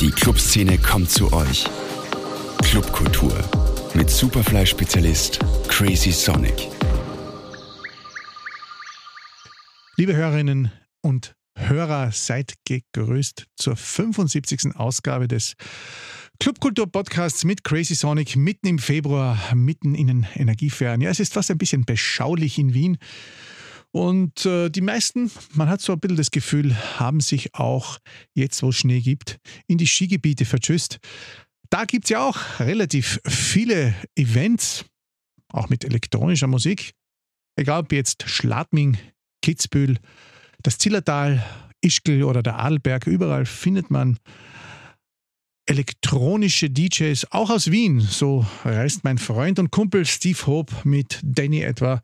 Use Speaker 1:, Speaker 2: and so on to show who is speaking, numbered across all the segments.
Speaker 1: Die Clubszene kommt zu euch. Clubkultur mit Superfly-Spezialist Crazy Sonic.
Speaker 2: Liebe Hörerinnen und Hörer, seid gegrüßt zur 75. Ausgabe des Clubkultur-Podcasts mit Crazy Sonic mitten im Februar, mitten in den Energieferien. Ja, es ist fast ein bisschen beschaulich in Wien. Und äh, die meisten, man hat so ein bisschen das Gefühl, haben sich auch jetzt, wo es Schnee gibt, in die Skigebiete vertschüsst. Da gibt es ja auch relativ viele Events, auch mit elektronischer Musik. Egal ob jetzt Schladming, Kitzbühel, das Zillertal, Ischgl oder der Adelberg, überall findet man elektronische DJs, auch aus Wien. So reist mein Freund und Kumpel Steve Hope mit Danny etwa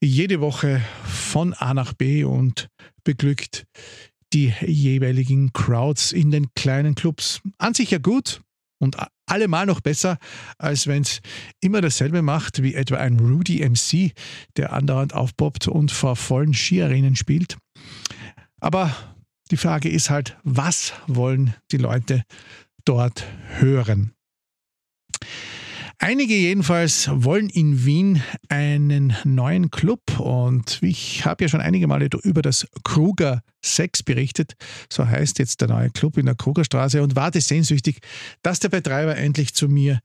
Speaker 2: jede Woche von A nach B und beglückt die jeweiligen Crowds in den kleinen Clubs. An sich ja gut und allemal noch besser, als wenn es immer dasselbe macht wie etwa ein Rudy MC, der andauernd aufpoppt und vor vollen Skiarenen spielt. Aber die Frage ist halt, was wollen die Leute dort hören. Einige jedenfalls wollen in Wien einen neuen Club und ich habe ja schon einige Male über das Kruger 6 berichtet, so heißt jetzt der neue Club in der Krugerstraße und warte sehnsüchtig, dass der Betreiber endlich zu mir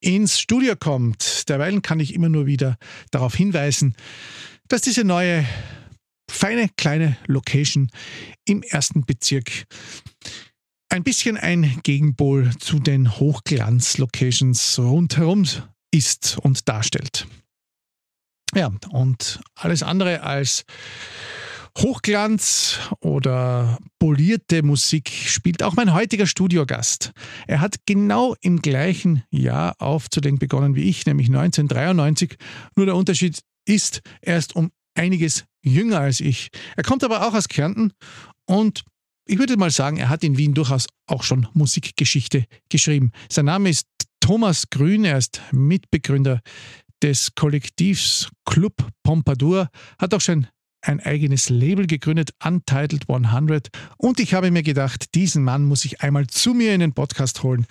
Speaker 2: ins Studio kommt. Derweil kann ich immer nur wieder darauf hinweisen, dass diese neue feine kleine Location im ersten Bezirk ein bisschen ein Gegenpol zu den Hochglanz-Locations rundherum ist und darstellt. Ja, und alles andere als Hochglanz oder polierte Musik spielt auch mein heutiger Studiogast. Er hat genau im gleichen Jahr aufzulegen begonnen wie ich, nämlich 1993. Nur der Unterschied ist, er ist um einiges jünger als ich. Er kommt aber auch aus Kärnten und ich würde mal sagen, er hat in Wien durchaus auch schon Musikgeschichte geschrieben. Sein Name ist Thomas Grün, er ist Mitbegründer des Kollektivs Club Pompadour, hat auch schon ein eigenes Label gegründet, Untitled 100. Und ich habe mir gedacht, diesen Mann muss ich einmal zu mir in den Podcast holen,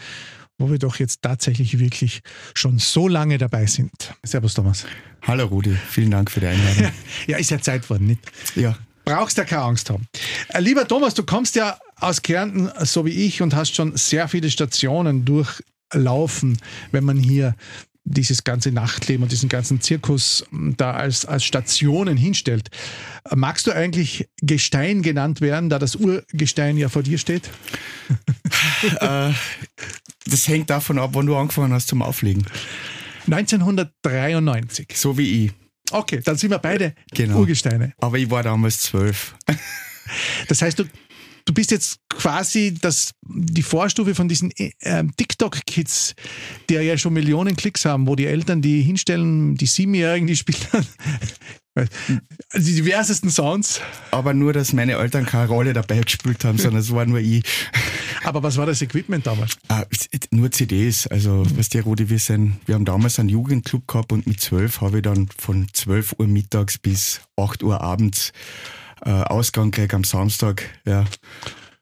Speaker 2: wo wir doch jetzt tatsächlich wirklich schon so lange dabei sind. Servus, Thomas.
Speaker 3: Hallo, Rudi. Vielen Dank für die Einladung.
Speaker 2: ja, ist ja Zeit worden, nicht?
Speaker 3: Ja,
Speaker 2: brauchst ja keine Angst haben. Äh, lieber Thomas, du kommst ja aus Kärnten, so wie ich, und hast schon sehr viele Stationen durchlaufen, wenn man hier dieses ganze Nachtleben und diesen ganzen Zirkus hm, da als, als Stationen hinstellt. Magst du eigentlich Gestein genannt werden, da das Urgestein ja vor dir steht?
Speaker 3: äh, das hängt davon ab, wann du angefangen hast zum Auflegen.
Speaker 2: 1993.
Speaker 3: So wie ich.
Speaker 2: Okay, dann sind wir beide genau. Urgesteine.
Speaker 3: Aber ich war damals zwölf.
Speaker 2: Das heißt, du, du bist jetzt quasi das, die Vorstufe von diesen äh, TikTok-Kids, die ja schon Millionen Klicks haben, wo die Eltern die hinstellen, die Siebenjährigen, die spielen also die diversesten Sounds.
Speaker 3: Aber nur, dass meine Eltern keine Rolle dabei gespielt haben, sondern es war nur ich.
Speaker 2: Aber was war das Equipment damals?
Speaker 3: Ah, nur CDs. Also, mhm. was der Rudi, wir sind, wir haben damals einen Jugendclub gehabt und mit zwölf habe ich dann von 12 Uhr mittags bis 8 Uhr abends äh, Ausgang gekriegt am Samstag, ja.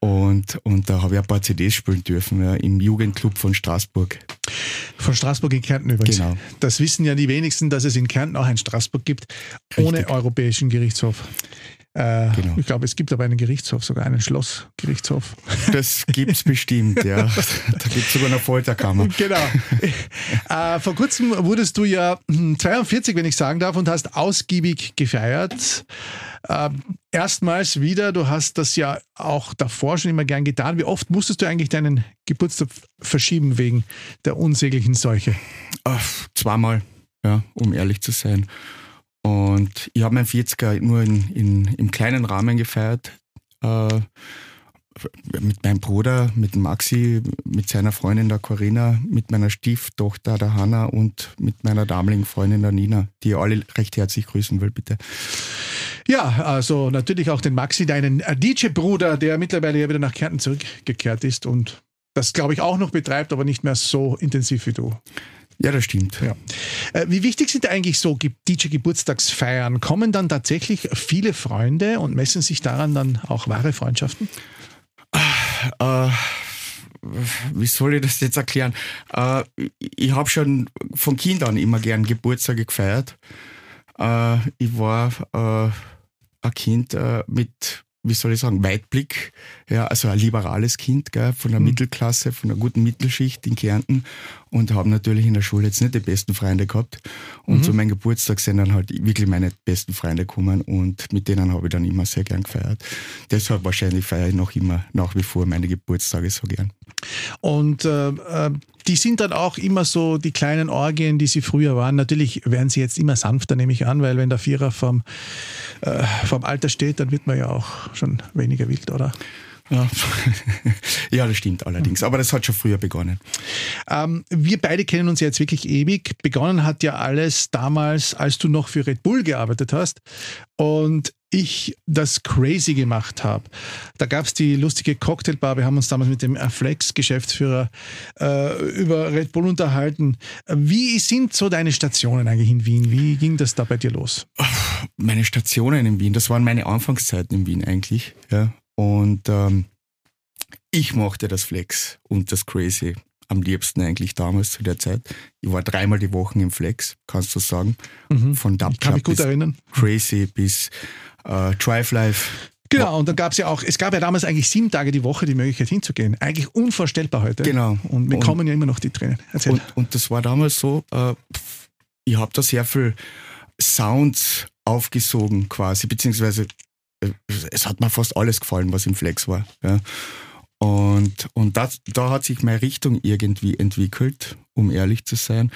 Speaker 3: Und, und da habe ich ein paar CDs spielen dürfen, ja, im Jugendclub von Straßburg.
Speaker 2: Von Straßburg in Kärnten übrigens.
Speaker 3: Genau.
Speaker 2: Das wissen ja die wenigsten, dass es in Kärnten auch ein Straßburg gibt, Richtig. ohne Europäischen Gerichtshof. Äh, genau. Ich glaube, es gibt aber einen Gerichtshof, sogar einen Schlossgerichtshof.
Speaker 3: Das gibt es bestimmt, ja. Da gibt es sogar eine Folterkammer.
Speaker 2: Genau. Äh, vor kurzem wurdest du ja 42, wenn ich sagen darf, und hast ausgiebig gefeiert. Äh, erstmals wieder, du hast das ja auch davor schon immer gern getan. Wie oft musstest du eigentlich deinen Geburtstag verschieben wegen der unsäglichen Seuche?
Speaker 3: Ach, zweimal, ja, um ehrlich zu sein. Und ich habe meinen 40er nur in, in, im kleinen Rahmen gefeiert. Äh, mit meinem Bruder, mit Maxi, mit seiner Freundin der Corinna, mit meiner Stieftochter der Hanna und mit meiner damaligen Freundin der Nina, die ihr alle recht herzlich grüßen will, bitte.
Speaker 2: Ja, also natürlich auch den Maxi, deinen äh, DJ-Bruder, der mittlerweile ja wieder nach Kärnten zurückgekehrt ist und das, glaube ich, auch noch betreibt, aber nicht mehr so intensiv wie du.
Speaker 3: Ja, das stimmt.
Speaker 2: Ja. Äh, wie wichtig sind eigentlich so DJ-Geburtstagsfeiern? Kommen dann tatsächlich viele Freunde und messen sich daran dann auch wahre Freundschaften?
Speaker 3: Äh, wie soll ich das jetzt erklären? Äh, ich habe schon von Kind an immer gern Geburtstage gefeiert. Äh, ich war äh, ein Kind äh, mit wie soll ich sagen, Weitblick, ja, also ein liberales Kind, gell, von der mhm. Mittelklasse, von der guten Mittelschicht in Kärnten und habe natürlich in der Schule jetzt nicht die besten Freunde gehabt. Und mhm. zu meinem Geburtstag sind dann halt wirklich meine besten Freunde gekommen und mit denen habe ich dann immer sehr gern gefeiert. Deshalb wahrscheinlich feiere ich noch immer nach wie vor meine Geburtstage so gern.
Speaker 2: Und äh, äh, die sind dann auch immer so die kleinen Orgien, die sie früher waren. Natürlich werden sie jetzt immer sanfter, nehme ich an, weil wenn der Vierer vom, äh, vom Alter steht, dann wird man ja auch schon weniger wild, oder?
Speaker 3: Ja. ja, das stimmt allerdings. Aber das hat schon früher begonnen.
Speaker 2: Ähm, wir beide kennen uns jetzt wirklich ewig. Begonnen hat ja alles damals, als du noch für Red Bull gearbeitet hast und ich das Crazy gemacht habe. Da gab es die lustige Cocktailbar. Wir haben uns damals mit dem Flex-Geschäftsführer äh, über Red Bull unterhalten. Wie sind so deine Stationen eigentlich in Wien? Wie ging das da bei dir los?
Speaker 3: Meine Stationen in Wien, das waren meine Anfangszeiten in Wien eigentlich. Ja. Und ähm, ich mochte das Flex und das Crazy am liebsten eigentlich damals zu der Zeit. Ich war dreimal die Woche im Flex, kannst du sagen.
Speaker 2: Mhm. Von Dub Kann mich gut erinnern.
Speaker 3: Crazy bis äh, Drive Life.
Speaker 2: Genau, und da gab es ja auch, es gab ja damals eigentlich sieben Tage die Woche die Möglichkeit hinzugehen. Eigentlich unvorstellbar heute.
Speaker 3: Genau.
Speaker 2: Und wir und, kommen ja immer noch die Tränen.
Speaker 3: Und, und, das war damals so, äh, ich habe da sehr viel Sounds aufgesogen quasi, beziehungsweise es hat mir fast alles gefallen, was im Flex war. Ja. Und, und das, da hat sich meine Richtung irgendwie entwickelt, um ehrlich zu sein.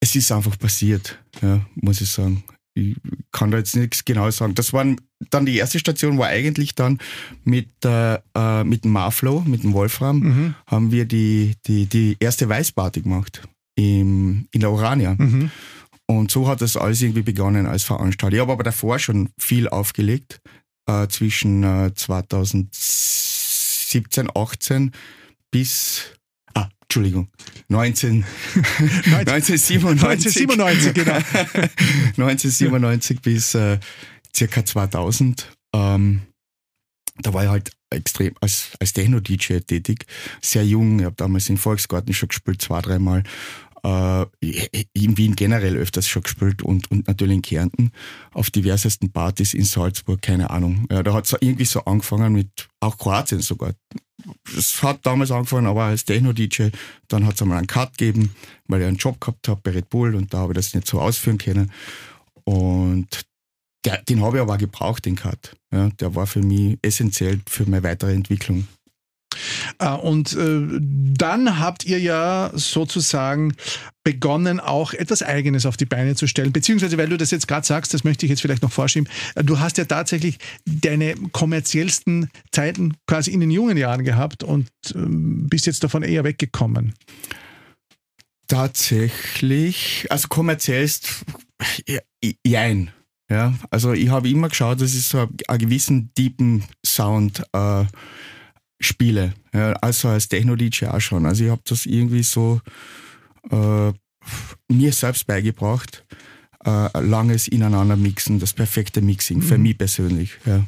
Speaker 3: Es ist einfach passiert, ja, muss ich sagen. Ich kann da jetzt nichts genau sagen. Das waren dann die erste Station war eigentlich dann mit, äh, äh mit dem Marflow, mit dem Wolfram, mhm. haben wir die, die, die erste Weißparty gemacht im, in der Orania. Mhm. Und so hat das alles irgendwie begonnen als Veranstalter. Ich habe aber davor schon viel aufgelegt, äh, zwischen äh, 2017, 18 bis, ah, Entschuldigung, 19, 1997. 1997, genau. 1997 bis äh, circa 2000. Ähm, da war ich halt extrem als, als Techno-DJ tätig, sehr jung. Ich habe damals in Volksgarten schon gespielt, zwei, dreimal äh, in Wien generell öfters schon gespielt und, und natürlich in Kärnten auf diversesten Partys in Salzburg, keine Ahnung. Ja, da hat es irgendwie so angefangen mit, auch Kroatien sogar. Es hat damals angefangen, aber als Techno-DJ, dann hat es einmal einen Cut gegeben, weil ich einen Job gehabt habe bei Red Bull und da habe ich das nicht so ausführen können. Und der, den habe ich aber auch gebraucht, den Cut. Ja, der war für mich essentiell für meine weitere Entwicklung.
Speaker 2: Äh, und äh, dann habt ihr ja sozusagen begonnen, auch etwas Eigenes auf die Beine zu stellen. Beziehungsweise, weil du das jetzt gerade sagst, das möchte ich jetzt vielleicht noch vorschieben, äh, du hast ja tatsächlich deine kommerziellsten Zeiten quasi in den jungen Jahren gehabt und ähm, bist jetzt davon eher weggekommen.
Speaker 3: Tatsächlich, also kommerziellst, jein. Ja, also ich habe immer geschaut, dass ich so einen gewissen deepen Sound äh, spiele. Ja, also als Techno-DJ auch schon. Also ich habe das irgendwie so äh, mir selbst beigebracht. Äh, langes Ineinander mixen, das perfekte Mixing, mhm. für mich persönlich. Ja.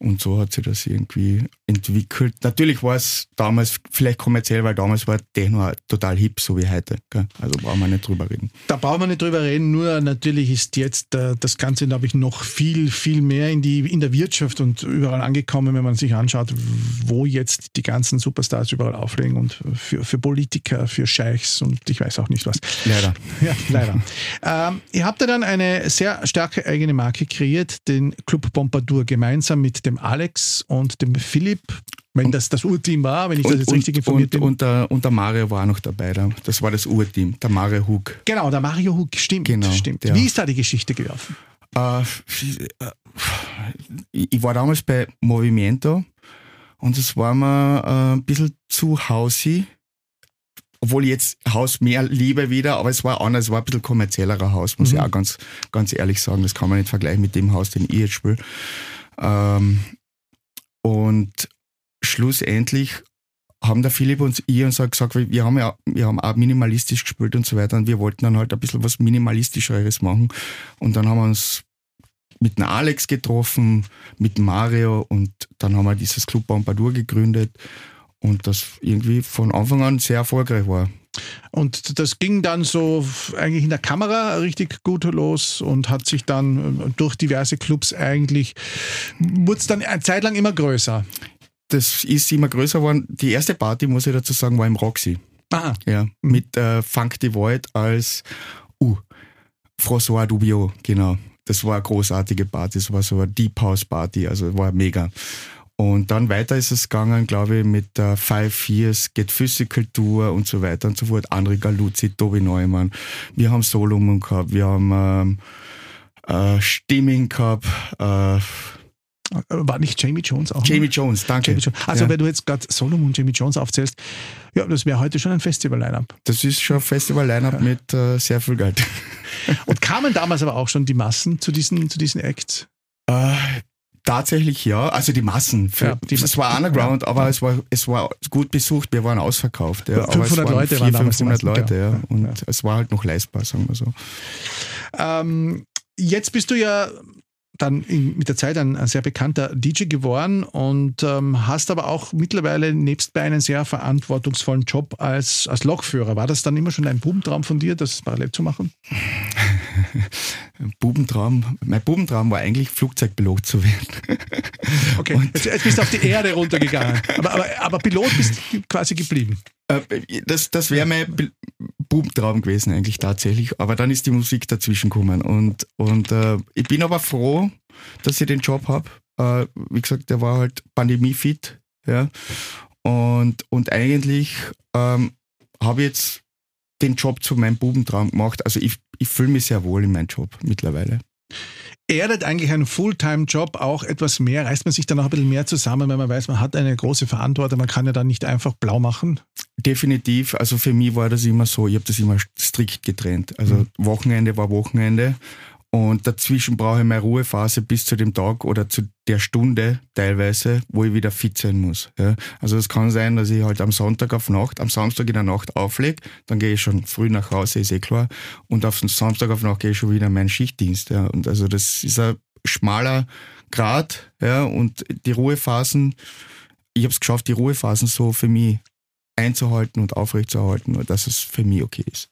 Speaker 3: Und so hat sich das irgendwie entwickelt. Natürlich war es damals vielleicht kommerziell, weil damals war Techno total hip, so wie heute. Also brauchen wir nicht drüber reden.
Speaker 2: Da brauchen wir nicht drüber reden, nur natürlich ist jetzt äh, das Ganze, glaube ich, noch viel, viel mehr in, die, in der Wirtschaft und überall angekommen, wenn man sich anschaut, wo jetzt die ganzen Superstars überall auflegen und für, für Politiker, für Scheichs und ich weiß auch nicht was.
Speaker 3: Leider.
Speaker 2: Ja, leider. ähm, ihr habt ja dann eine sehr starke eigene Marke kreiert, den Club Pompadour, gemeinsam mit dem Alex und dem Philipp, wenn das das Urteam war, wenn ich und, das jetzt richtig informiert
Speaker 3: und, bin. Und der, und der Mario war noch dabei, das war das Urteam, der Mario Hug.
Speaker 2: Genau, der Mario Hug, stimmt. Genau, stimmt. Wie ist da die Geschichte gelaufen?
Speaker 3: Äh, ich war damals bei Movimento und es war mir äh, ein bisschen zu hausy obwohl ich jetzt Haus mehr liebe wieder, aber es war anders, es war ein bisschen kommerziellerer Haus, muss mhm. ich auch ganz, ganz ehrlich sagen. Das kann man nicht vergleichen mit dem Haus, den ich jetzt spiele. Ähm, und schlussendlich haben der Philipp und ich uns halt gesagt, wir haben ja, wir haben auch minimalistisch gespielt und so weiter und wir wollten dann halt ein bisschen was Minimalistischeres machen. Und dann haben wir uns mit dem Alex getroffen, mit Mario und dann haben wir dieses Club Pompadour gegründet und das irgendwie von Anfang an sehr erfolgreich war.
Speaker 2: Und das ging dann so eigentlich in der Kamera richtig gut los und hat sich dann äh, durch diverse Clubs eigentlich, wurde es dann eine Zeit lang immer größer.
Speaker 3: Das ist immer größer geworden. Die erste Party, muss ich dazu sagen, war im Roxy.
Speaker 2: Aha.
Speaker 3: Ja, mit äh, Funk the Void als uh, François Dubio, genau. Das war eine großartige Party, das war so eine Deep House Party, also war mega. Und dann weiter ist es gegangen, glaube ich, mit der Five Years Get Physical Tour und so weiter und so fort. André Galuzzi, Tobi Neumann. Wir haben Solomon gehabt, wir haben ähm, äh, Stimming gehabt. Äh,
Speaker 2: war nicht Jamie Jones auch?
Speaker 3: Jamie Jones, danke. Jamie
Speaker 2: Jones. Also, ja. wenn du jetzt gerade Solomon und Jamie Jones aufzählst, ja, das wäre heute schon ein Festival-Line-Up.
Speaker 3: Das ist schon ein Festival-Line-Up ja. mit äh, sehr viel Geld.
Speaker 2: Und kamen damals aber auch schon die Massen zu diesen, zu diesen Acts?
Speaker 3: Tatsächlich ja, also die Massen. Für, ja, die, es war Underground, ja. aber es war, es war gut besucht, wir waren ausverkauft. Ja.
Speaker 2: 500
Speaker 3: waren
Speaker 2: Leute
Speaker 3: 400, waren 500 Leute, ja. Und es war halt noch leistbar, sagen wir so.
Speaker 2: Ähm, jetzt bist du ja dann in, mit der Zeit ein, ein, sehr bekannter DJ geworden und ähm, hast aber auch mittlerweile nebst bei einen sehr verantwortungsvollen Job als, als Lokführer. War das dann immer schon ein Bubentraum von dir, das parallel zu machen?
Speaker 3: Bubentraum, mein Bubentraum war eigentlich Flugzeugpilot zu werden.
Speaker 2: Okay, jetzt, jetzt, bist du auf die Erde runtergegangen, aber, aber, aber Pilot bist quasi geblieben.
Speaker 3: Äh, das, das wäre mein Bubentraum gewesen eigentlich tatsächlich, aber dann ist die Musik dazwischen gekommen und, und äh, ich bin aber froh, dass ich den Job habe. Äh, wie gesagt, der war halt pandemiefit, ja, und, und eigentlich ähm, habe ich jetzt den Job zu meinem Bubentraum gemacht. Also ich, ich fühle mich sehr wohl in meinem Job mittlerweile
Speaker 2: erdet eigentlich ein Fulltime-Job auch etwas mehr? Reißt man sich dann auch ein bisschen mehr zusammen, weil man weiß, man hat eine große Verantwortung, man kann ja dann nicht einfach blau machen?
Speaker 3: Definitiv. Also für mich war das immer so, ich habe das immer strikt getrennt. Also mhm. Wochenende war Wochenende und dazwischen brauche ich meine Ruhephase bis zu dem Tag oder zu der Stunde teilweise, wo ich wieder fit sein muss. Ja. Also es kann sein, dass ich halt am Sonntag auf Nacht, am Samstag in der Nacht auflege, dann gehe ich schon früh nach Hause, ist eh klar. Und auf den Samstag auf Nacht gehe ich schon wieder in meinen Schichtdienst. Ja. Und also das ist ein schmaler Grad, ja, und die Ruhephasen, ich habe es geschafft, die Ruhephasen so für mich einzuhalten und aufrechtzuerhalten, dass es für mich okay ist.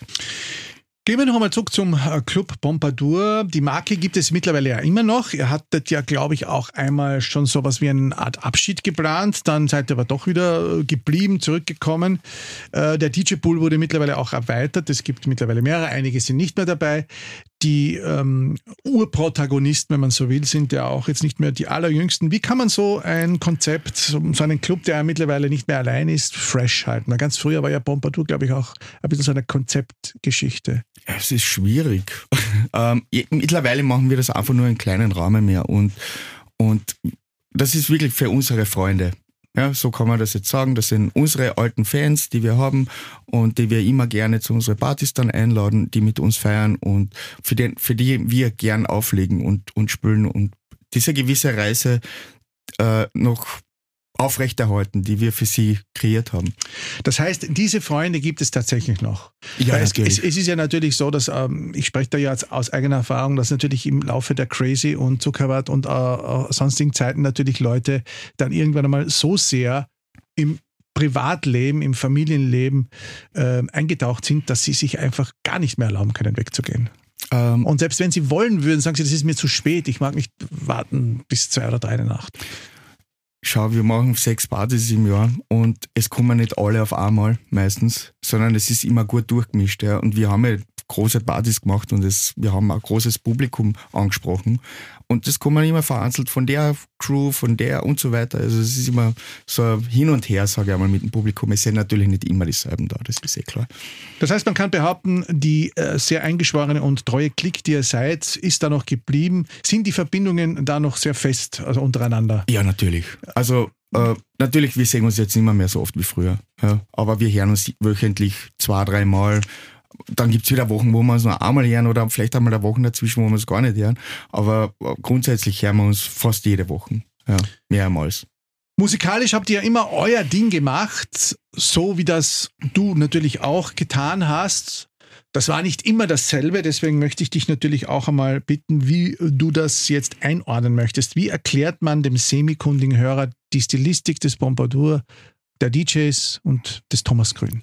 Speaker 2: Gehen wir noch einmal zurück zum äh, Club Pompadour. Die Marke gibt es mittlerweile ja immer noch. Ihr hattet ja, glaube ich, auch einmal schon sowas wie eine Art Abschied geplant. Dann seid ihr aber doch wieder äh, geblieben, zurückgekommen. Äh, der DJ-Pool wurde mittlerweile auch erweitert. Es gibt mittlerweile mehrere. Einige sind nicht mehr dabei die ähm, Urprotagonisten, wenn man so will, sind ja auch jetzt nicht mehr die allerjüngsten. Wie kann man so ein Konzept, so, einen Club, der ja mittlerweile nicht mehr allein ist, fresh halten? Weil ganz früher war ja Pompadour, glaube ich, auch ein bisschen so eine Konzeptgeschichte.
Speaker 3: Es ist schwierig. ähm, mittlerweile machen wir das einfach nur in kleinen Rahmen mehr und, und das ist wirklich für unsere Freunde. Ja, so kann man das jetzt sagen. Das sind unsere alten Fans, die wir haben und die wir immer gerne zu unseren Partys dann einladen, die mit uns feiern und für, den, für die wir gern auflegen und, und spülen und diese gewisse Reise äh, noch aufrechterhalten, die wir für sie kreiert haben.
Speaker 2: Das heißt, diese Freunde gibt es tatsächlich noch.
Speaker 3: Ja,
Speaker 2: es, es, es, ist ja natürlich so, dass ähm, ich spreche da ja aus eigener Erfahrung, dass natürlich im Laufe der Crazy und Zuckerwatt und äh, äh, sonstigen Zeiten natürlich Leute dann irgendwann einmal so sehr im Privatleben, im Familienleben äh, eingetaucht sind, dass sie sich einfach gar nicht mehr erlauben können, wegzugehen. Ähm, und selbst wenn sie wollen würden, sagen sie, das ist mir zu spät, ich mag nicht warten bis zwei oder drei in der Nacht
Speaker 3: schau, wir machen sechs Partys im Jahr und es kommen nicht alle auf einmal meistens, sondern es ist immer gut durchgemischt. Ja. Und wir haben ja große Partys gemacht und es, wir haben ein großes Publikum angesprochen. Und das kommen immer vereinzelt von der Crew, von der und so weiter. Also es ist immer so hin und her, sage ich einmal, mit dem Publikum. Es sind natürlich nicht immer dieselben da, das ist eh klar.
Speaker 2: Das heißt, man kann behaupten, die äh, sehr eingeschworene und treue Klick, die ihr seid, ist da noch geblieben. Sind die Verbindungen da noch sehr fest, also untereinander?
Speaker 3: Ja, natürlich. Also äh, natürlich, wir sehen uns jetzt nicht mehr, mehr so oft wie früher. Ja. Aber wir hören uns wöchentlich zwei, dreimal. Dann gibt es wieder Wochen, wo wir uns noch einmal hören oder vielleicht einmal eine Woche dazwischen, wo wir es gar nicht hören. Aber grundsätzlich hören wir uns fast jede Woche. Ja, mehrmals.
Speaker 2: Musikalisch habt ihr ja immer euer Ding gemacht, so wie das du natürlich auch getan hast. Das war nicht immer dasselbe, deswegen möchte ich dich natürlich auch einmal bitten, wie du das jetzt einordnen möchtest. Wie erklärt man dem semikundigen Hörer die Stilistik des Pompadour, der DJs und des Thomas Grün?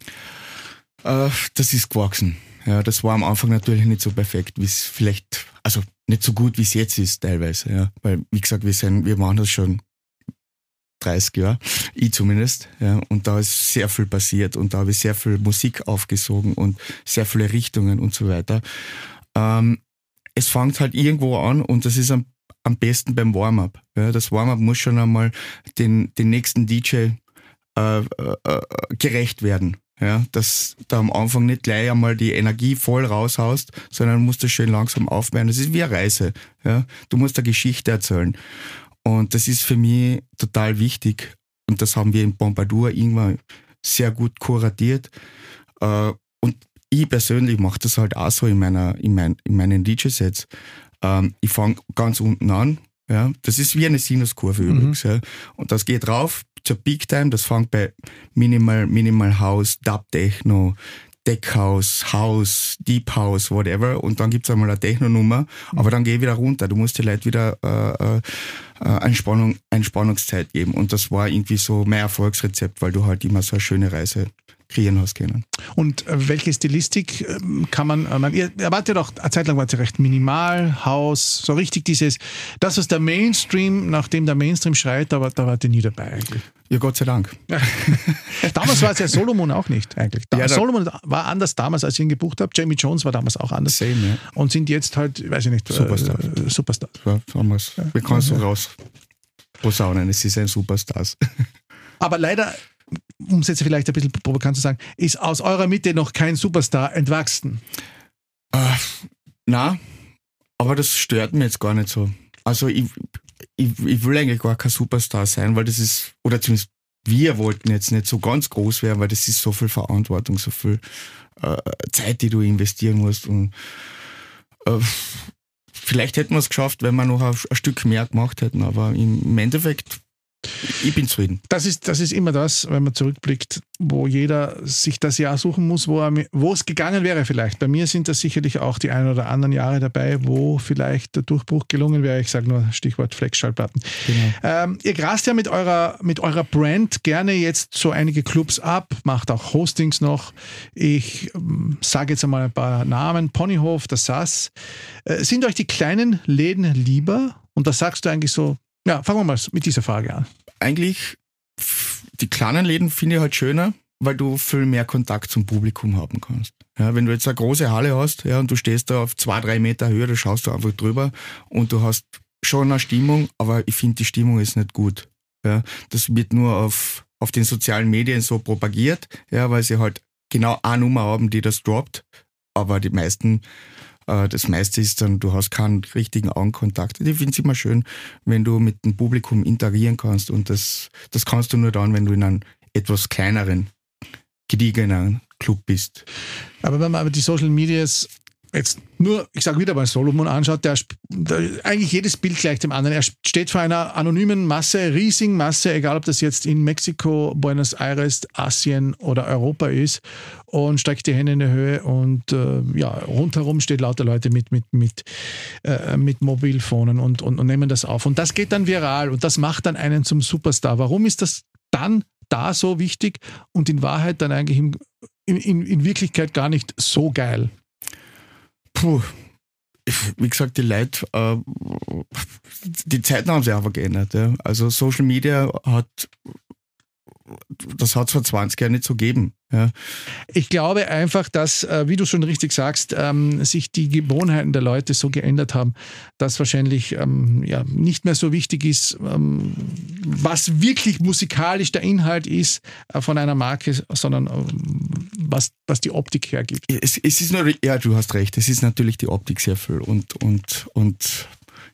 Speaker 3: Äh, das ist gewachsen. Ja, das war am Anfang natürlich nicht so perfekt, wie es vielleicht, also nicht so gut, wie es jetzt ist teilweise. Ja. Weil, wie gesagt, wir, sind, wir machen das schon 30 Jahre, ich zumindest. Ja, und da ist sehr viel passiert und da habe ich sehr viel Musik aufgesogen und sehr viele Richtungen und so weiter. Ähm, es fängt halt irgendwo an und das ist am, am besten beim Warm-up. Ja, das Warm-up muss schon einmal den, den nächsten DJ äh, äh, äh, gerecht werden. Ja, dass du am Anfang nicht gleich einmal die Energie voll raushaust, sondern musst du schön langsam aufwärmen. Das ist wie eine Reise. Ja, du musst eine Geschichte erzählen. Und das ist für mich total wichtig. Und das haben wir in Pompadour irgendwann sehr gut kuratiert. Äh, und ich persönlich mache das halt auch so in, meiner, in, mein, in meinen DJ-Sets. Ähm, ich fange ganz unten an. Ja. Das ist wie eine Sinuskurve mhm. übrigens. Ja. Und das geht rauf zur Peak Time. Das fängt bei Minimal, Minimal House, Dub Techno, Deckhaus, House, Deep House, whatever. Und dann gibt's einmal eine Techno-Nummer, aber dann geh wieder runter. Du musst die Leute wieder äh, äh, Entspannung, Entspannungszeit geben. Und das war irgendwie so mein Erfolgsrezept, weil du halt immer so eine schöne Reise kreieren hast können.
Speaker 2: Und äh, welche Stilistik ähm, kann man, äh, man ihr erwartet auch, eine Zeit lang war es ja recht minimal, Haus, so richtig dieses, das was der Mainstream, nachdem der Mainstream schreit, da, war, da wart ihr nie dabei eigentlich.
Speaker 3: Ja, Gott sei Dank.
Speaker 2: damals war es ja Solomon auch nicht eigentlich. Ja, Solomon war anders damals, als ich ihn gebucht habe. Jamie Jones war damals auch anders.
Speaker 3: Same, ja.
Speaker 2: Und sind jetzt halt, weiß ich nicht,
Speaker 3: Superstar. Äh,
Speaker 2: Superstars.
Speaker 3: Ja, damals. Ja. Wir können so raus posaunen, es ist ein Superstars.
Speaker 2: Aber leider um es jetzt vielleicht ein bisschen provokant zu sagen, ist aus eurer Mitte noch kein Superstar entwachsen?
Speaker 3: Äh, na, aber das stört mich jetzt gar nicht so. Also ich, ich, ich will eigentlich gar kein Superstar sein, weil das ist, oder zumindest wir wollten jetzt nicht so ganz groß werden, weil das ist so viel Verantwortung, so viel äh, Zeit, die du investieren musst. Und äh, vielleicht hätten wir es geschafft, wenn wir noch ein, ein, Stück mehr gemacht hätten, aber im Endeffekt ich bin zufrieden.
Speaker 2: Das ist, das ist immer das, wenn man zurückblickt, wo jeder sich das Jahr suchen muss, wo, er, wo es gegangen wäre vielleicht. Bei mir sind das sicherlich auch die ein oder anderen Jahre dabei, wo vielleicht der Durchbruch gelungen wäre. Ich sage nur Stichwort Flexschallplatten. Genau. Ähm, ihr grast ja mit eurer, mit eurer Brand gerne jetzt so einige Clubs ab, macht auch Hostings noch. Ich ähm, sage jetzt einmal ein paar Namen. Ponyhof, der SAS. Äh, sind euch die kleinen Läden lieber? Und das sagst du eigentlich so ja, fangen wir mal mit dieser Frage an.
Speaker 3: Eigentlich, die kleinen Läden finde ich halt schöner, weil du viel mehr Kontakt zum Publikum haben kannst. Ja, wenn du jetzt eine große Halle hast ja, und du stehst da auf zwei, drei Meter Höhe, da schaust du einfach drüber und du hast schon eine Stimmung, aber ich finde, die Stimmung ist nicht gut. Ja, das wird nur auf, auf den sozialen Medien so propagiert, ja, weil sie halt genau eine Nummer haben, die das droppt. Aber die meisten das meiste ist dann, du hast keinen richtigen Augenkontakt. Ich finde es immer schön, wenn du mit dem Publikum interagieren kannst und das, das kannst du nur dann, wenn du in einem etwas kleineren, gediegenen Club bist.
Speaker 2: Aber wenn man aber die Social Medias jetzt nur, ich sage wieder mal, Solomon anschaut, der, der, eigentlich jedes Bild gleich dem anderen. Er steht vor einer anonymen Masse, riesigen Masse, egal ob das jetzt in Mexiko, Buenos Aires, Asien oder Europa ist, und streckt die Hände in die Höhe und äh, ja, rundherum steht lauter Leute mit, mit, mit, äh, mit Mobilfonen und, und, und nehmen das auf. Und das geht dann viral und das macht dann einen zum Superstar. Warum ist das dann da so wichtig und in Wahrheit dann eigentlich im, in, in, in Wirklichkeit gar nicht so geil?
Speaker 3: Puh. Wie gesagt, die Leute, äh, die Zeiten haben sich einfach geändert. Ja. Also Social Media hat, das hat es vor 20 Jahren nicht so gegeben. Ja.
Speaker 2: Ich glaube einfach, dass, äh, wie du schon richtig sagst, ähm, sich die Gewohnheiten der Leute so geändert haben, dass wahrscheinlich ähm, ja, nicht mehr so wichtig ist, ähm, was wirklich musikalisch der Inhalt ist äh, von einer Marke, sondern was, was die Optik hergibt.
Speaker 3: Es, es ist nur, ja, du hast recht, es ist natürlich die Optik sehr viel und, und, und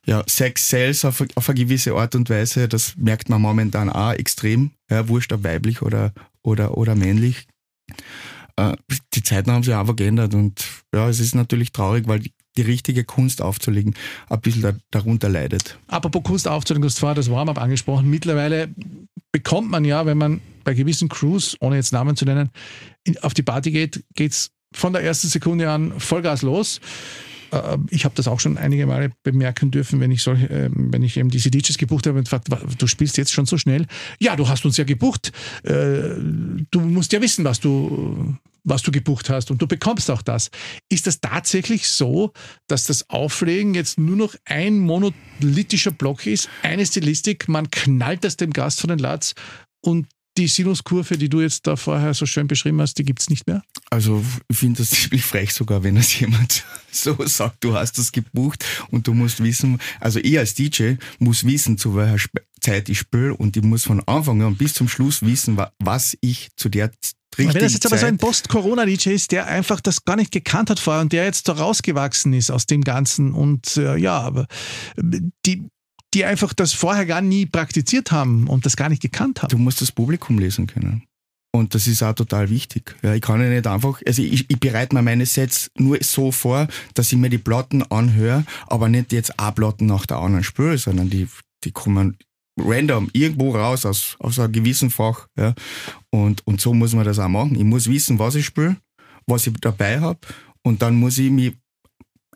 Speaker 3: ja, Sex Sales auf, auf eine gewisse Art und Weise, das merkt man momentan auch extrem, ja, wurscht ob weiblich oder, oder, oder männlich äh, die Zeiten haben sich einfach geändert und ja, es ist natürlich traurig, weil die, die richtige Kunst aufzulegen ein bisschen da, darunter leidet.
Speaker 2: Apropos Kunst aufzulegen, du hast vorher das Warm-up angesprochen. Mittlerweile bekommt man ja, wenn man bei gewissen Crews, ohne jetzt Namen zu nennen, auf die Party geht, geht es von der ersten Sekunde an Vollgas los. Äh, ich habe das auch schon einige Male bemerken dürfen, wenn ich solche, ähm, wenn ich eben diese DJs gebucht habe und gefragt, du spielst jetzt schon so schnell. Ja, du hast uns ja gebucht. Äh, du musst ja wissen, was du, was du gebucht hast und du bekommst auch das. Ist das tatsächlich so, dass das Auflegen jetzt nur noch ein monolithischer Block ist, eine Stilistik, man knallt das dem Gast von den Latz und die Sinuskurve, die du jetzt da vorher so schön beschrieben hast, die gibt es nicht mehr?
Speaker 3: Also ich finde das ziemlich frech sogar, wenn es jemand so sagt, du hast das gebucht und du musst wissen, also ich als DJ muss wissen, zu welcher Zeit ich spiele und ich muss von Anfang an bis zum Schluss wissen, was ich zu der
Speaker 2: Richtig Wenn das jetzt aber so ein Post-Corona-DJ ist, der einfach das gar nicht gekannt hat vorher und der jetzt da rausgewachsen ist aus dem Ganzen und äh, ja, aber die, die einfach das vorher gar nie praktiziert haben und das gar nicht gekannt haben.
Speaker 3: Du musst das Publikum lesen können. Und das ist auch total wichtig. Ja, ich kann ja nicht einfach, also ich, ich bereite mir meine Sets nur so vor, dass ich mir die Platten anhöre, aber nicht jetzt eine Platten nach der anderen spüre, sondern die, die kommen random irgendwo raus aus, aus einem gewissen Fach. Ja. Und, und so muss man das auch machen. Ich muss wissen, was ich spüre, was ich dabei habe und dann muss ich mich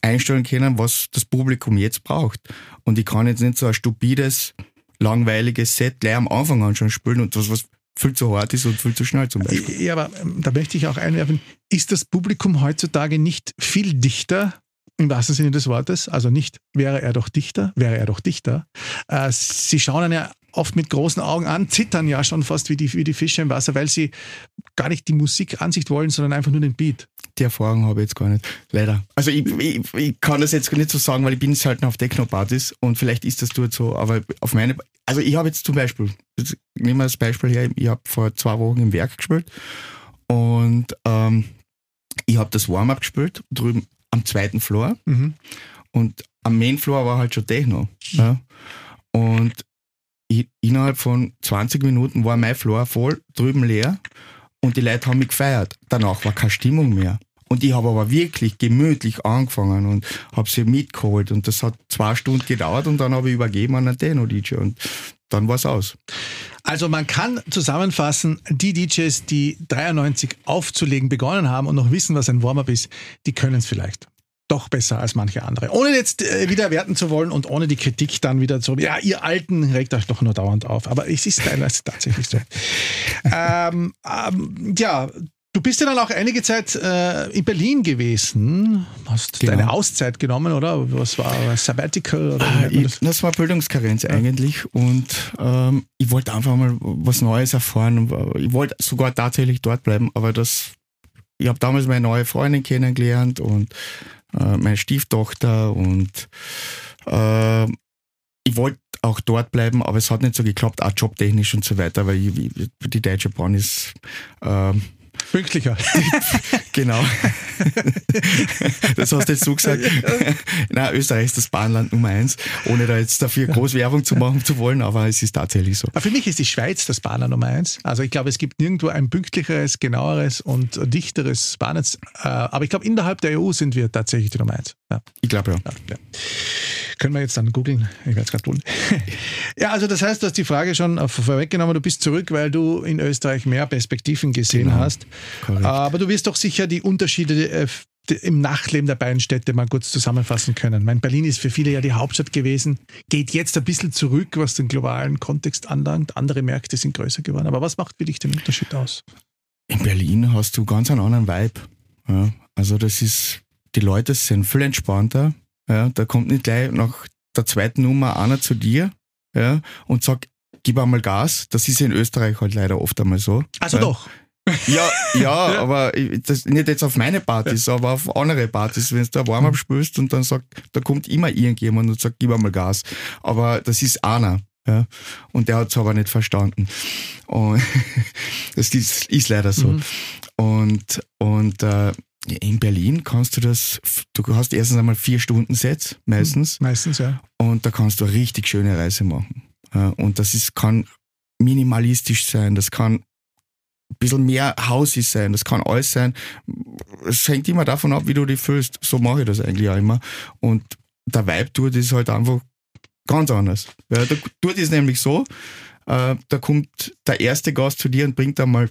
Speaker 3: einstellen können, was das Publikum jetzt braucht. Und ich kann jetzt nicht so ein stupides, langweiliges Set gleich am Anfang an schon spielen und das, was viel zu hart ist und viel zu schnell zum Beispiel.
Speaker 2: Ja, aber ähm, da möchte ich auch einwerfen, ist das Publikum heutzutage nicht viel dichter im wahrsten Sinne des Wortes, also nicht wäre er doch Dichter, wäre er doch Dichter. Äh, sie schauen ja oft mit großen Augen an, zittern ja schon fast wie die, wie die Fische im Wasser, weil sie gar nicht die Musik an sich wollen, sondern einfach nur den Beat.
Speaker 3: Die Erfahrung habe ich jetzt gar nicht, leider. Also ich, ich, ich kann das jetzt gar nicht so sagen, weil ich bin selten auf Techno-Partys und vielleicht ist das dort so, aber auf meine, also ich habe jetzt zum Beispiel, jetzt nehmen wir das Beispiel her, ich habe vor zwei Wochen im Werk gespielt und ähm, ich habe das Warm-up gespielt, drüben am zweiten Floor mhm. und am Main Floor war halt schon Techno. Ja. Und innerhalb von 20 Minuten war mein Floor voll, drüben leer und die Leute haben mich gefeiert. Danach war keine Stimmung mehr. Und ich habe aber wirklich gemütlich angefangen und habe sie mitgeholt. Und das hat zwei Stunden gedauert und dann habe ich übergeben an einen Deno-DJ und dann war es aus.
Speaker 2: Also man kann zusammenfassen, die DJs, die 93 aufzulegen begonnen haben und noch wissen, was ein Warm-up ist, die können es vielleicht doch besser als manche andere. Ohne jetzt äh, wieder werten zu wollen und ohne die Kritik dann wieder zu, ja, ihr Alten regt euch doch nur dauernd auf. Aber es ist teilweise tatsächlich so. ähm, ähm, ja, Du bist ja dann auch einige Zeit äh, in Berlin gewesen, hast genau. deine Auszeit genommen, oder? Was war Sabbatical? Oder
Speaker 3: ah, ich, das? das? war Bildungskarenz ja. eigentlich und ähm, ich wollte einfach mal was Neues erfahren. Ich wollte sogar tatsächlich dort bleiben, aber das, ich habe damals meine neue Freundin kennengelernt und äh, meine Stieftochter und äh, ich wollte auch dort bleiben, aber es hat nicht so geklappt, auch jobtechnisch und so weiter, weil ich, die Deutsche Bahn ist äh,
Speaker 2: Pünktlicher.
Speaker 3: genau. das hast du jetzt so gesagt. Nein, Österreich ist das Bahnland Nummer eins, ohne da jetzt dafür groß Werbung zu machen zu wollen, aber es ist tatsächlich so.
Speaker 2: für mich ist die Schweiz das Bahnland Nummer eins. Also ich glaube, es gibt nirgendwo ein pünktlicheres, genaueres und dichteres Bahnnetz. Äh, aber ich glaube, innerhalb der EU sind wir tatsächlich die Nummer eins.
Speaker 3: Ja. Ich glaube ja. ja.
Speaker 2: Können wir jetzt dann googeln? Ich werde es gerade tun. ja, also das heißt, du hast die Frage schon vorweggenommen, du bist zurück, weil du in Österreich mehr Perspektiven gesehen genau. hast. Korrekt. Aber du wirst doch sicher die Unterschiede äh, im Nachtleben der beiden Städte mal kurz zusammenfassen können. Mein Berlin ist für viele ja die Hauptstadt gewesen, geht jetzt ein bisschen zurück, was den globalen Kontext anlangt. Andere Märkte sind größer geworden. Aber was macht für dich den Unterschied aus?
Speaker 3: In Berlin hast du ganz einen anderen Vibe. Ja, also das ist, die Leute sind viel entspannter. Ja, da kommt nicht gleich nach der zweiten Nummer einer zu dir ja, und sagt, gib einmal Gas. Das ist in Österreich halt leider oft einmal so.
Speaker 2: Also ja. doch.
Speaker 3: Ja, ja, aber das, nicht jetzt auf meine Partys, aber auf andere Partys, wenn du da Warm-up spielst und dann sagt, da kommt immer irgendjemand und sagt, gib einmal Gas. Aber das ist einer. Ja, und der hat es aber nicht verstanden. Und das ist, ist leider so. Mhm. Und, und äh, in Berlin kannst du das, du hast erstens einmal vier Stunden Sets, meistens.
Speaker 2: Mhm, meistens, ja.
Speaker 3: Und da kannst du eine richtig schöne Reise machen. Ja, und das ist, kann minimalistisch sein, das kann ein bisschen mehr hausig sein, das kann alles sein. Es hängt immer davon ab, wie du dich fühlst. So mache ich das eigentlich auch immer. Und der Vibe dort ist halt einfach ganz anders. Ja, der, dort ist nämlich so, äh, da kommt der erste Gast zu dir und bringt dann mal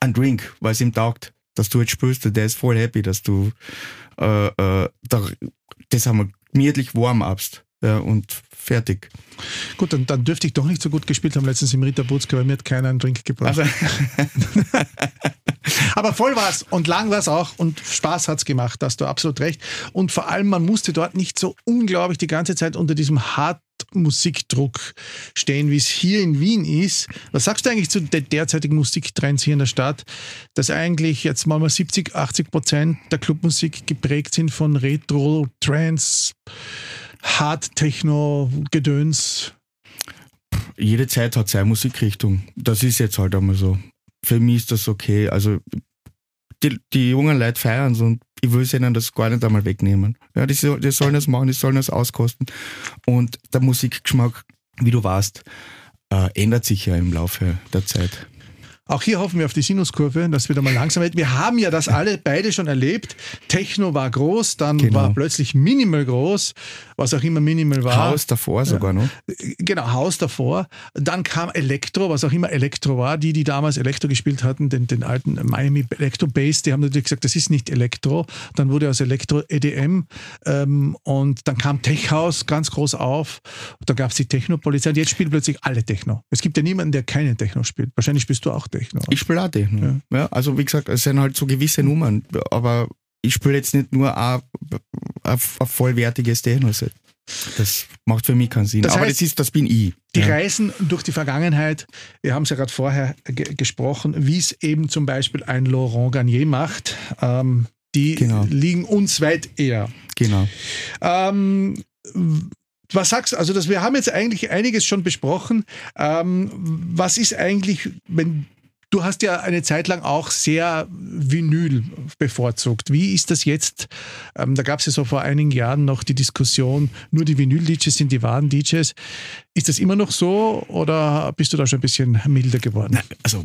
Speaker 3: einen Drink, weil es ihm taugt, dass du jetzt spielst. Der ist voll happy, dass du äh, äh, da, das haben wir gemütlich warm abst. Ja, und fertig.
Speaker 2: Gut, dann, dann dürfte ich doch nicht so gut gespielt haben letztens im Ritter Butzke, weil mir hat keiner einen Drink gebracht. Also. Aber voll war es und lang war es auch und Spaß hat es gemacht, hast du absolut recht. Und vor allem, man musste dort nicht so unglaublich die ganze Zeit unter diesem hart Musikdruck stehen, wie es hier in Wien ist. Was sagst du eigentlich zu den derzeitigen Musiktrends hier in der Stadt, dass eigentlich jetzt mal 70, 80 Prozent der Clubmusik geprägt sind von Retro, Trance, Hard Techno, Gedöns.
Speaker 3: Jede Zeit hat seine Musikrichtung. Das ist jetzt halt einmal so. Für mich ist das okay. Also die, die jungen Leute feiern es und ich will ihnen das gar nicht einmal wegnehmen. Ja, die, die sollen das machen, die sollen das auskosten. Und der Musikgeschmack, wie du weißt, äh, ändert sich ja im Laufe der Zeit.
Speaker 2: Auch hier hoffen wir auf die Sinuskurve, dass wieder mal langsam wird. Wir haben ja das alle beide schon erlebt. Techno war groß, dann genau. war plötzlich Minimal groß, was auch immer Minimal war.
Speaker 3: Haus davor sogar noch.
Speaker 2: Genau, Haus davor. Dann kam Elektro, was auch immer Elektro war. Die, die damals Elektro gespielt hatten, den, den alten Miami Electro Bass, die haben natürlich gesagt, das ist nicht Elektro. Dann wurde aus Elektro EDM ähm, und dann kam Tech House ganz groß auf. Da gab es die Techno-Polizei und jetzt spielen plötzlich alle Techno. Es gibt ja niemanden, der keine Techno spielt. Wahrscheinlich bist du auch Techno.
Speaker 3: Ich spiele auch Techno. Ja. ja. also wie gesagt, es sind halt so gewisse Nummern, aber ich spiele jetzt nicht nur ein, ein, vollwertiges Techno-Set. Das macht für mich keinen Sinn. Das heißt, Aber das ist, das bin ich.
Speaker 2: Die ja. Reisen durch die Vergangenheit, wir haben es ja gerade vorher gesprochen, wie es eben zum Beispiel ein Laurent Garnier macht, ähm, die genau. liegen uns weit eher.
Speaker 3: Genau.
Speaker 2: Ähm, was sagst du? Also, dass wir haben jetzt eigentlich einiges schon besprochen. Ähm, was ist eigentlich, wenn Du hast ja eine Zeit lang auch sehr Vinyl bevorzugt. Wie ist das jetzt? Ähm, da gab es ja so vor einigen Jahren noch die Diskussion, nur die Vinyl-DJs sind die wahren DJs. Ist das immer noch so oder bist du da schon ein bisschen milder geworden?
Speaker 3: Also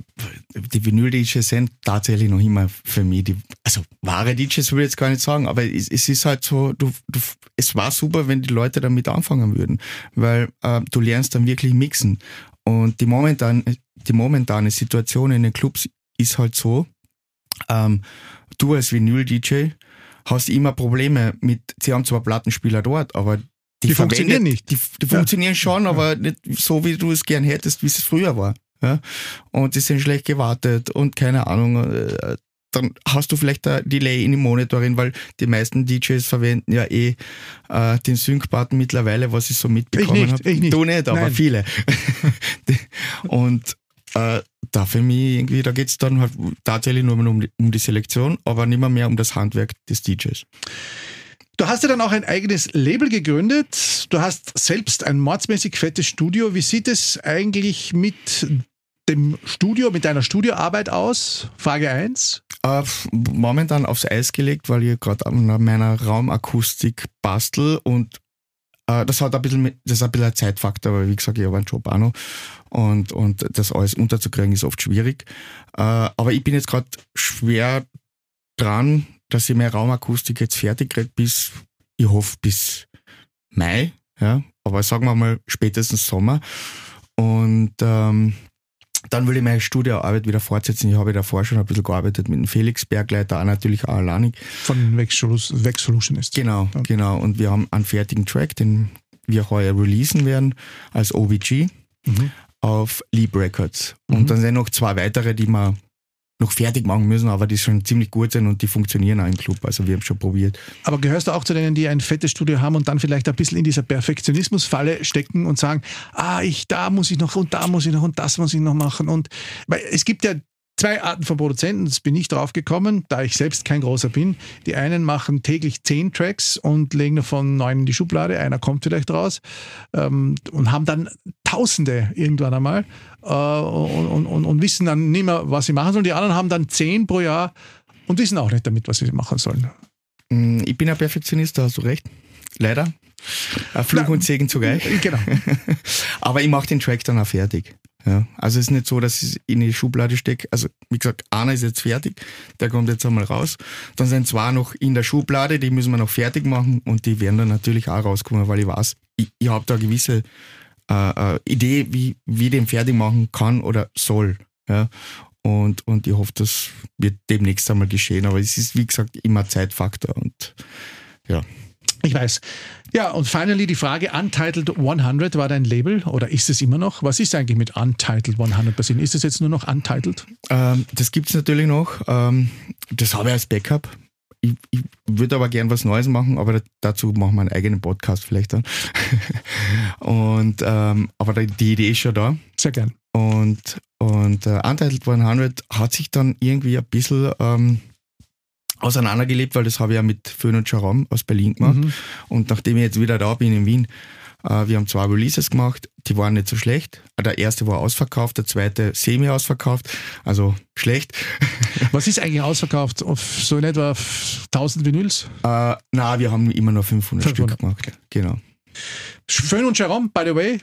Speaker 3: die Vinyl-DJs sind tatsächlich noch immer für mich die, also wahre DJs würde ich jetzt gar nicht sagen, aber es, es ist halt so, du, du, es war super, wenn die Leute damit anfangen würden, weil äh, du lernst dann wirklich mixen. Und die momentan, die momentane Situation in den Clubs ist halt so, ähm, du als Vinyl-DJ hast immer Probleme mit, sie haben zwar Plattenspieler dort, aber
Speaker 2: die, die funktionieren nicht.
Speaker 3: Die, die ja. funktionieren schon, aber nicht so, wie du es gern hättest, wie es früher war. Ja? Und die sind schlecht gewartet und keine Ahnung. Dann hast du vielleicht ein Delay in dem Monitoring, weil die meisten DJs verwenden ja eh äh, den Sync-Button mittlerweile, was ich so mitbekommen habe.
Speaker 2: Ich nicht.
Speaker 3: Du nicht, aber Nein. viele. und äh, da für mich irgendwie, da geht es dann halt tatsächlich nur um die, um die Selektion, aber nicht mehr, mehr um das Handwerk des DJs.
Speaker 2: Du hast ja dann auch ein eigenes Label gegründet. Du hast selbst ein mordsmäßig fettes Studio. Wie sieht es eigentlich mit dem Studio, mit deiner Studioarbeit aus? Frage 1.
Speaker 3: Äh, momentan aufs Eis gelegt, weil ich gerade an meiner Raumakustik bastel und äh, das hat ein bisschen, das ist ein bisschen ein Zeitfaktor, weil wie gesagt, ich habe einen Job auch noch und, und das alles unterzukriegen ist oft schwierig. Äh, aber ich bin jetzt gerade schwer dran, dass ich meine Raumakustik jetzt fertig kriege bis, ich hoffe, bis Mai, ja, aber sagen wir mal spätestens Sommer. Und ähm, dann will ich meine Studioarbeit wieder fortsetzen. Ich habe davor schon ein bisschen gearbeitet mit dem Felix Bergleiter, auch natürlich auch alleinig.
Speaker 2: Von Vex Solution ist.
Speaker 3: Genau, ja. genau. Und wir haben einen fertigen Track, den wir heuer releasen werden als OBG mhm. auf Leap Records. Mhm. Und dann sind noch zwei weitere, die wir noch fertig machen müssen, aber die schon ziemlich gut sind und die funktionieren auch im Club. Also wir haben schon probiert.
Speaker 2: Aber gehörst du auch zu denen, die ein fettes Studio haben und dann vielleicht ein bisschen in dieser Perfektionismusfalle stecken und sagen, ah, ich, da muss ich noch und da muss ich noch und das muss ich noch machen. Und weil es gibt ja zwei Arten von Produzenten, das bin ich drauf gekommen, da ich selbst kein großer bin. Die einen machen täglich zehn Tracks und legen davon neun in die Schublade, einer kommt vielleicht raus ähm, und haben dann Tausende irgendwann einmal äh, und, und, und, wissen dann nicht mehr, was sie machen sollen. Die anderen haben dann zehn pro Jahr und wissen auch nicht damit, was sie machen sollen.
Speaker 3: Mm, ich bin ein Perfektionist, da hast du recht. Leider. Fluch und Segen zugleich.
Speaker 2: Genau.
Speaker 3: Aber ich mache den Track dann auch fertig. Ja, also es ist nicht so, dass ich in die Schublade stecke. Also wie gesagt, einer ist jetzt fertig, der kommt jetzt einmal raus. Dann sind zwei noch in der Schublade, die müssen wir noch fertig machen und die werden dann natürlich auch rauskommen, weil ich weiß, ich, ich habe da gewisse äh, äh, Idee, wie, wie ich den fertig machen kann oder soll. Ja. Und, und ich hoffe, das wird demnächst einmal geschehen. Aber es ist, wie gesagt, immer Zeitfaktor und ja.
Speaker 2: Ich weiß. Ja, und finally die Frage, Untitled 100 war dein Label oder ist es immer noch? Was ist eigentlich mit Untitled 100 passiert? Ist es jetzt nur noch Untitled?
Speaker 3: Ähm, das gibt es natürlich noch. Ähm, das habe ich als Backup. Ich, ich würde aber gern was Neues machen, aber dazu machen wir einen eigenen Podcast vielleicht dann. und, ähm, aber die Idee ist schon da.
Speaker 2: Sehr gern.
Speaker 3: Und, und äh, Untitled 100 hat sich dann irgendwie ein bisschen ähm, auseinandergelebt, weil das habe ich ja mit Föhn und Charam aus Berlin gemacht. Mhm. Und nachdem ich jetzt wieder da bin in Wien, äh, wir haben zwei Releases gemacht, die waren nicht so schlecht. Der erste war ausverkauft, der zweite semi-ausverkauft, also schlecht.
Speaker 2: Was ist eigentlich ausverkauft? Auf so in etwa 1000 Vinyls?
Speaker 3: Äh, na, wir haben immer noch 500, 500. Stück gemacht. Okay. Genau.
Speaker 2: Föhn und Jerome, by the way,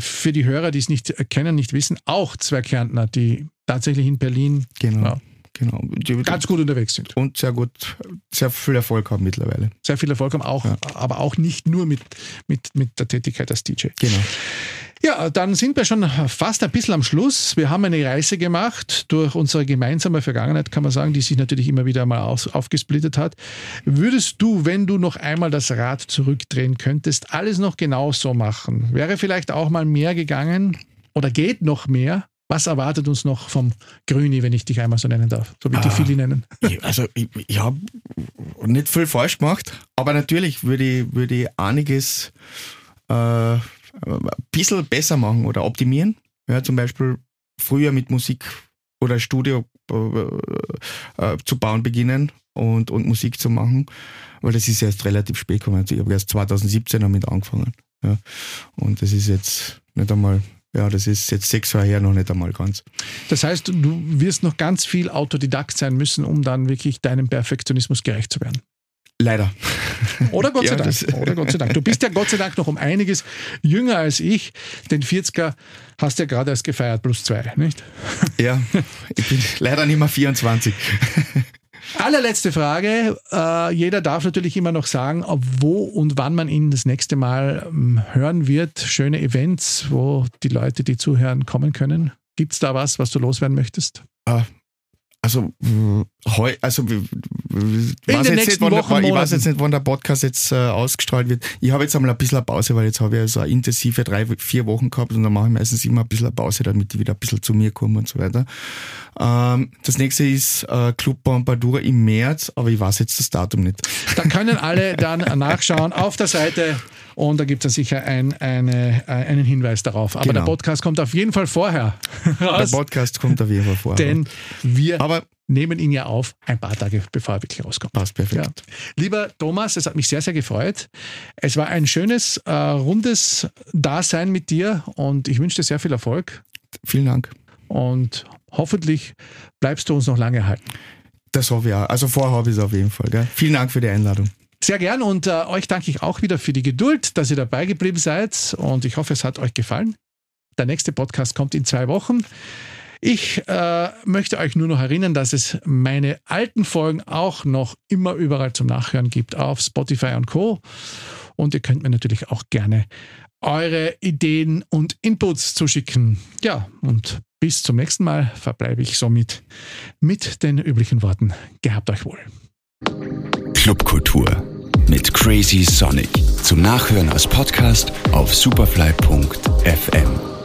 Speaker 2: für die Hörer, die es nicht kennen, nicht wissen, auch zwei Kärntner, die tatsächlich in Berlin
Speaker 3: genau. Genau.
Speaker 2: Die, ganz gut unterwegs sind.
Speaker 3: Und sehr gut, sehr viel Erfolg haben mittlerweile.
Speaker 2: Sehr viel Erfolg haben, auch, ja. aber auch nicht nur mit, mit, mit der Tätigkeit als DJ.
Speaker 3: Genau.
Speaker 2: Ja, dann sind wir schon fast ein bisschen am Schluss. Wir haben eine Reise gemacht durch unsere gemeinsame Vergangenheit, kann man sagen, die sich natürlich immer wieder mal auf, aufgesplittet hat. Würdest du, wenn du noch einmal das Rad zurückdrehen könntest, alles noch genauso machen? Wäre vielleicht auch mal mehr gegangen oder geht noch mehr? Was erwartet uns noch vom Grüni, wenn ich dich einmal so nennen darf? So wie ah, die viele nennen.
Speaker 3: Also, ich, ich habe nicht viel falsch gemacht, aber natürlich würde ich, würde ich einiges äh, ein bisschen besser machen oder optimieren. Ja, zum Beispiel früher mit Musik oder Studio äh, äh, zu bauen beginnen und, und Musik zu machen, weil das ist erst relativ spät gekommen. Also ich habe erst 2017 damit angefangen. Ja. Und das ist jetzt nicht einmal, ja, das ist jetzt sechs Jahre her noch nicht einmal ganz.
Speaker 2: Das heißt, du wirst noch ganz viel Autodidakt sein müssen, um dann wirklich deinem Perfektionismus gerecht zu werden.
Speaker 3: Leider.
Speaker 2: Oder Gott sei ja, Dank. Oder Gott sei Dank. Du bist ja Gott sei Dank noch um einiges jünger als ich. Den 40er hast du ja gerade erst gefeiert, plus zwei, nicht?
Speaker 3: Ja, ich bin leider nicht mehr 24.
Speaker 2: Allerletzte Frage. Äh, jeder darf natürlich immer noch sagen, wo und wann man ihn das nächste Mal ähm, hören wird. Schöne Events, wo die Leute, die zuhören, kommen können. Gibt es da was, was du loswerden möchtest?
Speaker 3: Ah, also, heu, also ich weiß, jetzt nicht, wann der, ich weiß jetzt nicht, wann der Podcast jetzt äh, ausgestrahlt wird. Ich habe jetzt einmal ein bisschen Pause, weil jetzt habe ich so eine intensive drei, vier Wochen gehabt und dann mache ich meistens immer ein bisschen Pause, damit die wieder ein bisschen zu mir kommen und so weiter. Ähm, das nächste ist äh, Club Pompadour im März, aber ich weiß jetzt das Datum nicht.
Speaker 2: Da können alle dann nachschauen auf der Seite und da gibt es sicher ein, eine, äh, einen Hinweis darauf. Aber genau. der Podcast kommt auf jeden Fall vorher.
Speaker 3: Raus. Der Podcast kommt auf jeden Fall vorher.
Speaker 2: Denn wir Aber nehmen ihn ja auf ein paar Tage bevor er wirklich rauskommt.
Speaker 3: Passt perfekt.
Speaker 2: Ja. Lieber Thomas, es hat mich sehr, sehr gefreut. Es war ein schönes, äh, rundes Dasein mit dir und ich wünsche dir sehr viel Erfolg.
Speaker 3: Vielen Dank.
Speaker 2: Und hoffentlich bleibst du uns noch lange halten.
Speaker 3: Das hoffe ich auch. Also vorher habe ich es auf jeden Fall. Gell? Vielen Dank für die Einladung.
Speaker 2: Sehr gern und äh, euch danke ich auch wieder für die Geduld, dass ihr dabei geblieben seid und ich hoffe, es hat euch gefallen. Der nächste Podcast kommt in zwei Wochen. Ich äh, möchte euch nur noch erinnern, dass es meine alten Folgen auch noch immer überall zum Nachhören gibt auf Spotify und Co. Und ihr könnt mir natürlich auch gerne eure Ideen und Inputs zuschicken. Ja, und bis zum nächsten Mal verbleibe ich somit mit den üblichen Worten. Gehabt euch wohl.
Speaker 1: Clubkultur mit Crazy Sonic. Zum Nachhören als Podcast auf superfly.fm.